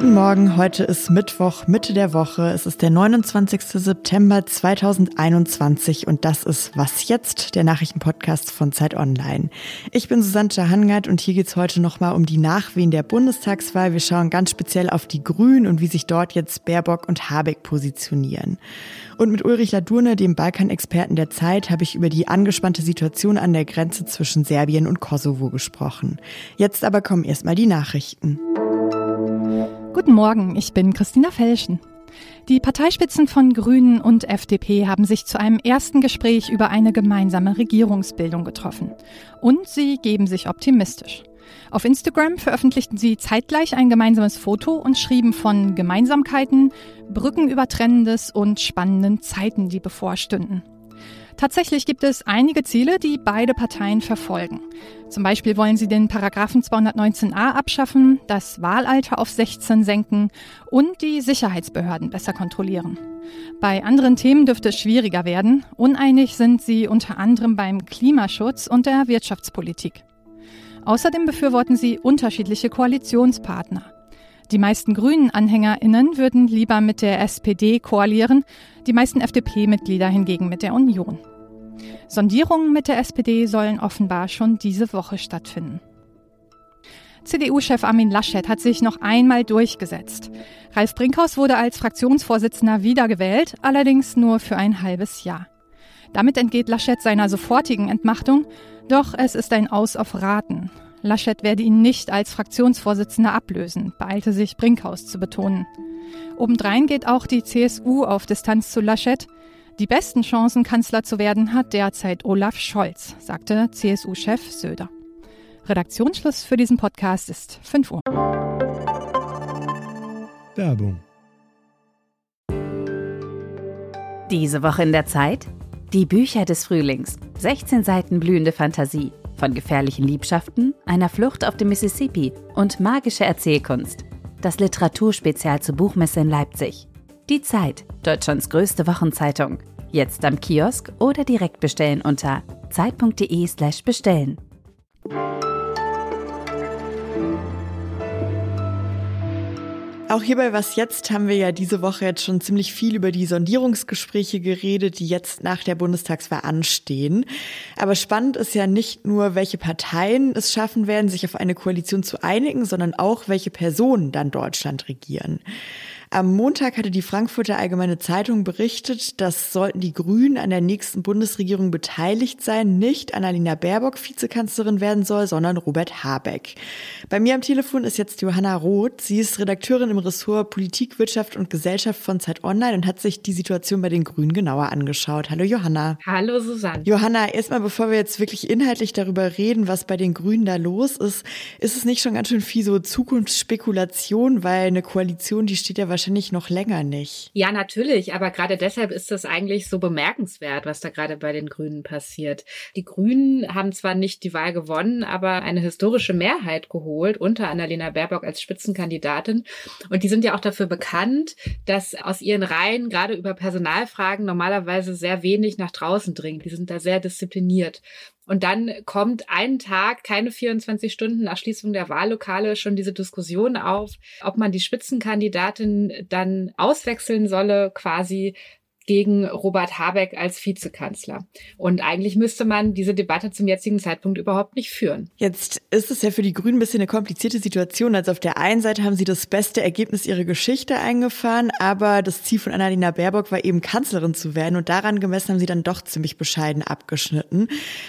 Guten Morgen, heute ist Mittwoch, Mitte der Woche. Es ist der 29. September 2021 und das ist Was jetzt, der Nachrichtenpodcast von Zeit Online. Ich bin Susanne Hangard und hier geht's heute nochmal um die Nachwehen der Bundestagswahl. Wir schauen ganz speziell auf die Grünen und wie sich dort jetzt Baerbock und Habeck positionieren. Und mit Ulrich Ladurne, dem Balkanexperten der Zeit, habe ich über die angespannte Situation an der Grenze zwischen Serbien und Kosovo gesprochen. Jetzt aber kommen erstmal die Nachrichten. Guten Morgen, ich bin Christina Felschen. Die Parteispitzen von Grünen und FDP haben sich zu einem ersten Gespräch über eine gemeinsame Regierungsbildung getroffen. Und sie geben sich optimistisch. Auf Instagram veröffentlichten sie zeitgleich ein gemeinsames Foto und schrieben von Gemeinsamkeiten, Brückenübertrennendes und spannenden Zeiten, die bevorstünden. Tatsächlich gibt es einige Ziele, die beide Parteien verfolgen. Zum Beispiel wollen sie den Paragraphen 219a abschaffen, das Wahlalter auf 16 senken und die Sicherheitsbehörden besser kontrollieren. Bei anderen Themen dürfte es schwieriger werden. Uneinig sind sie unter anderem beim Klimaschutz und der Wirtschaftspolitik. Außerdem befürworten sie unterschiedliche Koalitionspartner. Die meisten Grünen-AnhängerInnen würden lieber mit der SPD koalieren, die meisten FDP-Mitglieder hingegen mit der Union. Sondierungen mit der SPD sollen offenbar schon diese Woche stattfinden. CDU-Chef Armin Laschet hat sich noch einmal durchgesetzt. Ralf Brinkhaus wurde als Fraktionsvorsitzender wiedergewählt, allerdings nur für ein halbes Jahr. Damit entgeht Laschet seiner sofortigen Entmachtung, doch es ist ein Aus auf Raten. Laschet werde ihn nicht als Fraktionsvorsitzender ablösen, beeilte sich Brinkhaus zu betonen. Obendrein geht auch die CSU auf Distanz zu Laschet. Die besten Chancen, Kanzler zu werden, hat derzeit Olaf Scholz, sagte CSU-Chef Söder. Redaktionsschluss für diesen Podcast ist 5 Uhr. Werbung. Diese Woche in der Zeit? Die Bücher des Frühlings. 16 Seiten blühende Fantasie. Von gefährlichen Liebschaften, einer Flucht auf dem Mississippi und magische Erzählkunst. Das Literaturspezial zur Buchmesse in Leipzig. Die Zeit, Deutschlands größte Wochenzeitung. Jetzt am Kiosk oder direkt bestellen unter zeit.de/slash bestellen. Auch hierbei Was jetzt haben wir ja diese Woche jetzt schon ziemlich viel über die Sondierungsgespräche geredet, die jetzt nach der Bundestagswahl anstehen. Aber spannend ist ja nicht nur, welche Parteien es schaffen werden, sich auf eine Koalition zu einigen, sondern auch, welche Personen dann Deutschland regieren. Am Montag hatte die Frankfurter Allgemeine Zeitung berichtet, dass sollten die Grünen an der nächsten Bundesregierung beteiligt sein, nicht Annalena Baerbock Vizekanzlerin werden soll, sondern Robert Habeck. Bei mir am Telefon ist jetzt Johanna Roth. Sie ist Redakteurin im Ressort Politik, Wirtschaft und Gesellschaft von Zeit Online und hat sich die Situation bei den Grünen genauer angeschaut. Hallo Johanna. Hallo Susanne. Johanna, erstmal bevor wir jetzt wirklich inhaltlich darüber reden, was bei den Grünen da los ist, ist es nicht schon ganz schön viel so Zukunftsspekulation, weil eine Koalition, die steht ja wahrscheinlich wahrscheinlich noch länger nicht. Ja, natürlich, aber gerade deshalb ist das eigentlich so bemerkenswert, was da gerade bei den Grünen passiert. Die Grünen haben zwar nicht die Wahl gewonnen, aber eine historische Mehrheit geholt unter Annalena Baerbock als Spitzenkandidatin. Und die sind ja auch dafür bekannt, dass aus ihren Reihen gerade über Personalfragen normalerweise sehr wenig nach draußen dringt. Die sind da sehr diszipliniert. Und dann kommt einen Tag, keine 24 Stunden nach Schließung der Wahllokale, schon diese Diskussion auf, ob man die Spitzenkandidatin dann auswechseln solle, quasi gegen Robert Habeck als Vizekanzler. Und eigentlich müsste man diese Debatte zum jetzigen Zeitpunkt überhaupt nicht führen. Jetzt ist es ja für die Grünen ein bisschen eine komplizierte Situation. Also auf der einen Seite haben sie das beste Ergebnis ihrer Geschichte eingefahren, aber das Ziel von Annalena Baerbock war eben Kanzlerin zu werden und daran gemessen haben sie dann doch ziemlich bescheiden abgeschnitten.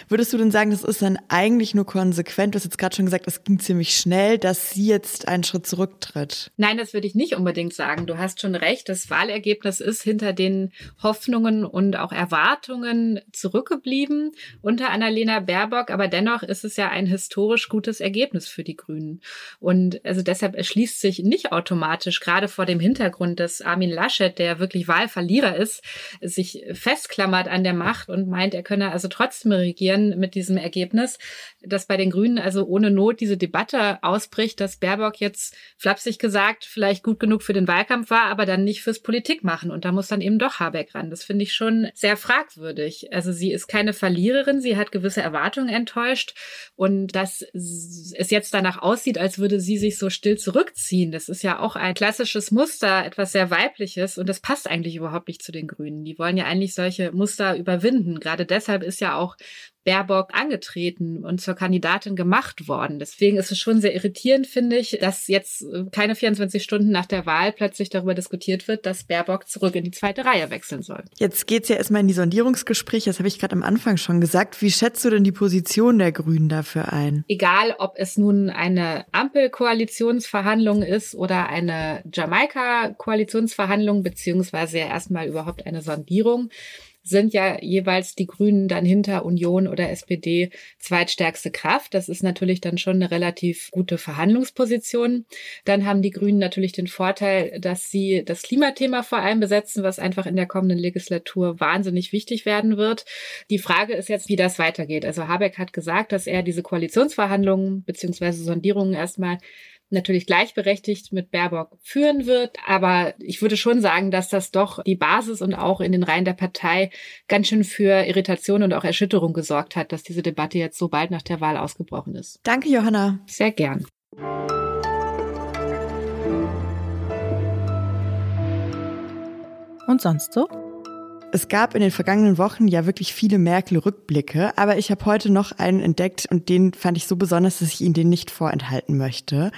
Würdest du denn sagen, das ist dann eigentlich nur konsequent? Du hast jetzt gerade schon gesagt, es ging ziemlich schnell, dass sie jetzt einen Schritt zurücktritt. Nein, das würde ich nicht unbedingt sagen. Du hast schon recht. Das Wahlergebnis ist hinter den Hoffnungen und auch Erwartungen zurückgeblieben unter Annalena Baerbock, aber dennoch ist es ja ein historisch gutes Ergebnis für die Grünen. Und also deshalb erschließt sich nicht automatisch, gerade vor dem Hintergrund, dass Armin Laschet, der wirklich Wahlverlierer ist, sich festklammert an der Macht und meint, er könne also trotzdem regieren mit diesem Ergebnis, dass bei den Grünen also ohne Not diese Debatte ausbricht, dass Baerbock jetzt flapsig gesagt vielleicht gut genug für den Wahlkampf war, aber dann nicht fürs Politikmachen. Und da muss dann eben doch Habeck Baerbeck ran. Das finde ich schon sehr fragwürdig. Also sie ist keine Verliererin, sie hat gewisse Erwartungen enttäuscht und dass es jetzt danach aussieht, als würde sie sich so still zurückziehen. Das ist ja auch ein klassisches Muster, etwas sehr weibliches und das passt eigentlich überhaupt nicht zu den Grünen. Die wollen ja eigentlich solche Muster überwinden. Gerade deshalb ist ja auch Baerbock angetreten und zur Kandidatin gemacht worden. Deswegen ist es schon sehr irritierend, finde ich, dass jetzt äh, keine 24 Stunden nach der Wahl plötzlich darüber diskutiert wird, dass Baerbock zurück in die zweite Reihe wechseln soll. Jetzt geht's ja erstmal in die Sondierungsgespräche, das habe ich gerade am Anfang schon gesagt. Wie schätzt du denn die Position der Grünen dafür ein? Egal, ob es nun eine Ampelkoalitionsverhandlung ist oder eine Jamaika-Koalitionsverhandlung, beziehungsweise ja erstmal überhaupt eine Sondierung sind ja jeweils die Grünen dann hinter Union oder SPD zweitstärkste Kraft. Das ist natürlich dann schon eine relativ gute Verhandlungsposition. Dann haben die Grünen natürlich den Vorteil, dass sie das Klimathema vor allem besetzen, was einfach in der kommenden Legislatur wahnsinnig wichtig werden wird. Die Frage ist jetzt, wie das weitergeht. Also Habeck hat gesagt, dass er diese Koalitionsverhandlungen beziehungsweise Sondierungen erstmal natürlich gleichberechtigt mit Baerbock führen wird. Aber ich würde schon sagen, dass das doch die Basis und auch in den Reihen der Partei ganz schön für Irritation und auch Erschütterung gesorgt hat, dass diese Debatte jetzt so bald nach der Wahl ausgebrochen ist. Danke, Johanna. Sehr gern. Und sonst so? Es gab in den vergangenen Wochen ja wirklich viele Merkel-Rückblicke, aber ich habe heute noch einen entdeckt und den fand ich so besonders, dass ich Ihnen den nicht vorenthalten möchte.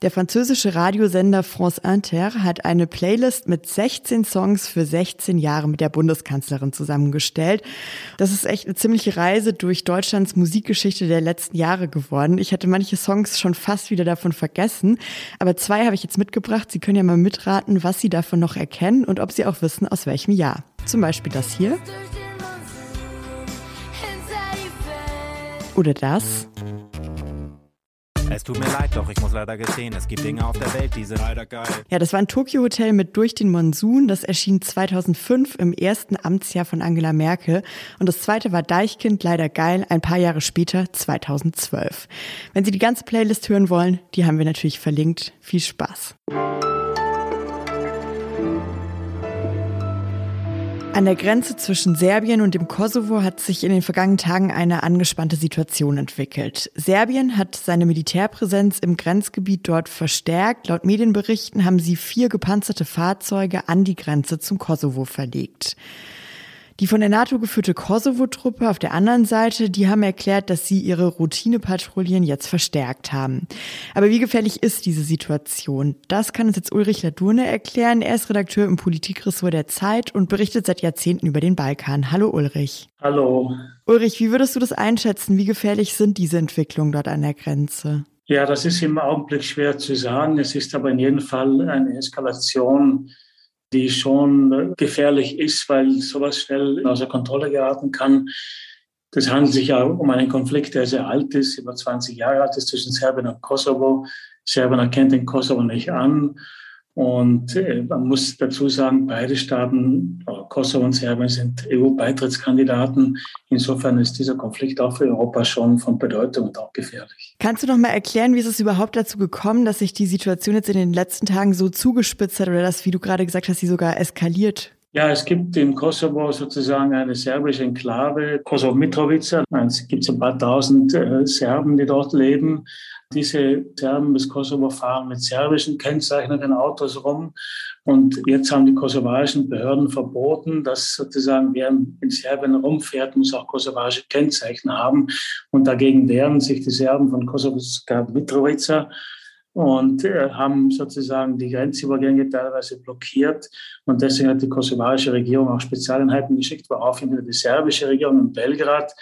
Der französische Radiosender France Inter hat eine Playlist mit 16 Songs für 16 Jahre mit der Bundeskanzlerin zusammengestellt. Das ist echt eine ziemliche Reise durch Deutschlands Musikgeschichte der letzten Jahre geworden. Ich hatte manche Songs schon fast wieder davon vergessen, aber zwei habe ich jetzt mitgebracht. Sie können ja mal mitraten, was Sie davon noch erkennen und ob Sie auch wissen, aus welchem Jahr. Zum Beispiel das hier. Oder das. Es tut mir leid, doch ich muss leider gestehen, es gibt Dinge auf der Welt, die sind leider geil. Ja, das war ein Tokyo-Hotel mit Durch den Monsun. Das erschien 2005 im ersten Amtsjahr von Angela Merkel. Und das zweite war Deichkind, leider geil, ein paar Jahre später, 2012. Wenn Sie die ganze Playlist hören wollen, die haben wir natürlich verlinkt. Viel Spaß. An der Grenze zwischen Serbien und dem Kosovo hat sich in den vergangenen Tagen eine angespannte Situation entwickelt. Serbien hat seine Militärpräsenz im Grenzgebiet dort verstärkt. Laut Medienberichten haben sie vier gepanzerte Fahrzeuge an die Grenze zum Kosovo verlegt. Die von der NATO geführte Kosovo-Truppe auf der anderen Seite, die haben erklärt, dass sie ihre Routinepatrouillen jetzt verstärkt haben. Aber wie gefährlich ist diese Situation? Das kann uns jetzt Ulrich Ladurne erklären. Er ist Redakteur im Politikressort der Zeit und berichtet seit Jahrzehnten über den Balkan. Hallo Ulrich. Hallo. Ulrich, wie würdest du das einschätzen? Wie gefährlich sind diese Entwicklungen dort an der Grenze? Ja, das ist im Augenblick schwer zu sagen. Es ist aber in jedem Fall eine Eskalation die schon gefährlich ist, weil sowas schnell außer Kontrolle geraten kann. Das handelt sich ja um einen Konflikt, der sehr alt ist, über 20 Jahre alt ist zwischen Serbien und Kosovo. Serbien erkennt den Kosovo nicht an. Und äh, man muss dazu sagen, beide Staaten, Kosovo und Serbien, sind EU-Beitrittskandidaten. Insofern ist dieser Konflikt auch für Europa schon von Bedeutung und auch gefährlich. Kannst du noch mal erklären, wie ist es überhaupt dazu gekommen, dass sich die Situation jetzt in den letzten Tagen so zugespitzt hat oder dass, wie du gerade gesagt hast, sie sogar eskaliert? Ja, es gibt im Kosovo sozusagen eine serbische Enklave, Kosovo Mitrovica. Es gibt ein paar tausend äh, Serben, die dort leben. Diese Serben des Kosovo fahren mit serbischen kennzeichneten Autos rum. Und jetzt haben die kosovarischen Behörden verboten, dass sozusagen wer in Serbien rumfährt, muss auch kosovarische Kennzeichen haben. Und dagegen wehren sich die Serben von Kosovo Mitrovica und äh, haben sozusagen die Grenzübergänge teilweise blockiert. Und deswegen hat die kosovarische Regierung auch Spezialeinheiten geschickt, worauf die serbische Regierung in Belgrad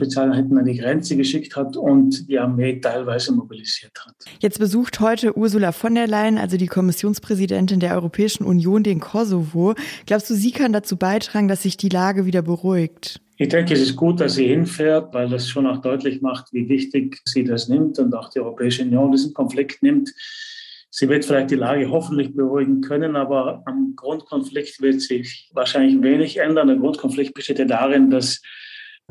Spezialeinheiten an die Grenze geschickt hat und die Armee teilweise mobilisiert hat. Jetzt besucht heute Ursula von der Leyen, also die Kommissionspräsidentin der Europäischen Union, den Kosovo. Glaubst du, sie kann dazu beitragen, dass sich die Lage wieder beruhigt? Ich denke, es ist gut, dass sie hinfährt, weil das schon auch deutlich macht, wie wichtig sie das nimmt und auch die Europäische Union diesen Konflikt nimmt. Sie wird vielleicht die Lage hoffentlich beruhigen können, aber am Grundkonflikt wird sich wahrscheinlich wenig ändern. Der Grundkonflikt besteht ja darin, dass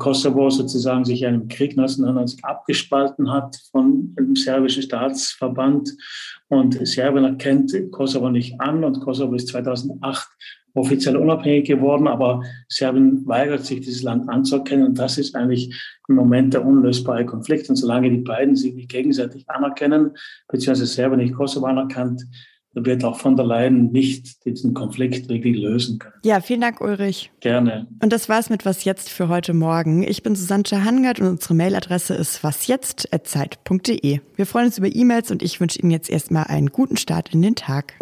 Kosovo sozusagen sich einem Krieg 1990 abgespalten hat von dem serbischen Staatsverband. Und Serbien erkennt Kosovo nicht an und Kosovo ist 2008 offiziell unabhängig geworden, aber Serbien weigert sich, dieses Land anzuerkennen. Und das ist eigentlich im Moment der unlösbare Konflikt. Und solange die beiden sich nicht gegenseitig anerkennen, beziehungsweise Serbien nicht Kosovo anerkannt, wird auch von der Leyen nicht diesen Konflikt wirklich lösen können. Ja, vielen Dank, Ulrich. Gerne. Und das war's mit Was Jetzt für heute Morgen. Ich bin Susanne Hangert und unsere Mailadresse ist wasjetzt.zeit.de. Wir freuen uns über E-Mails und ich wünsche Ihnen jetzt erstmal einen guten Start in den Tag.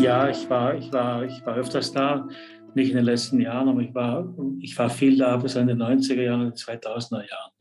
Ja, ich war, ich war, ich war öfters da, nicht in den letzten Jahren, aber ich war, ich war viel da bis in den 90er Jahren, 2000er Jahren.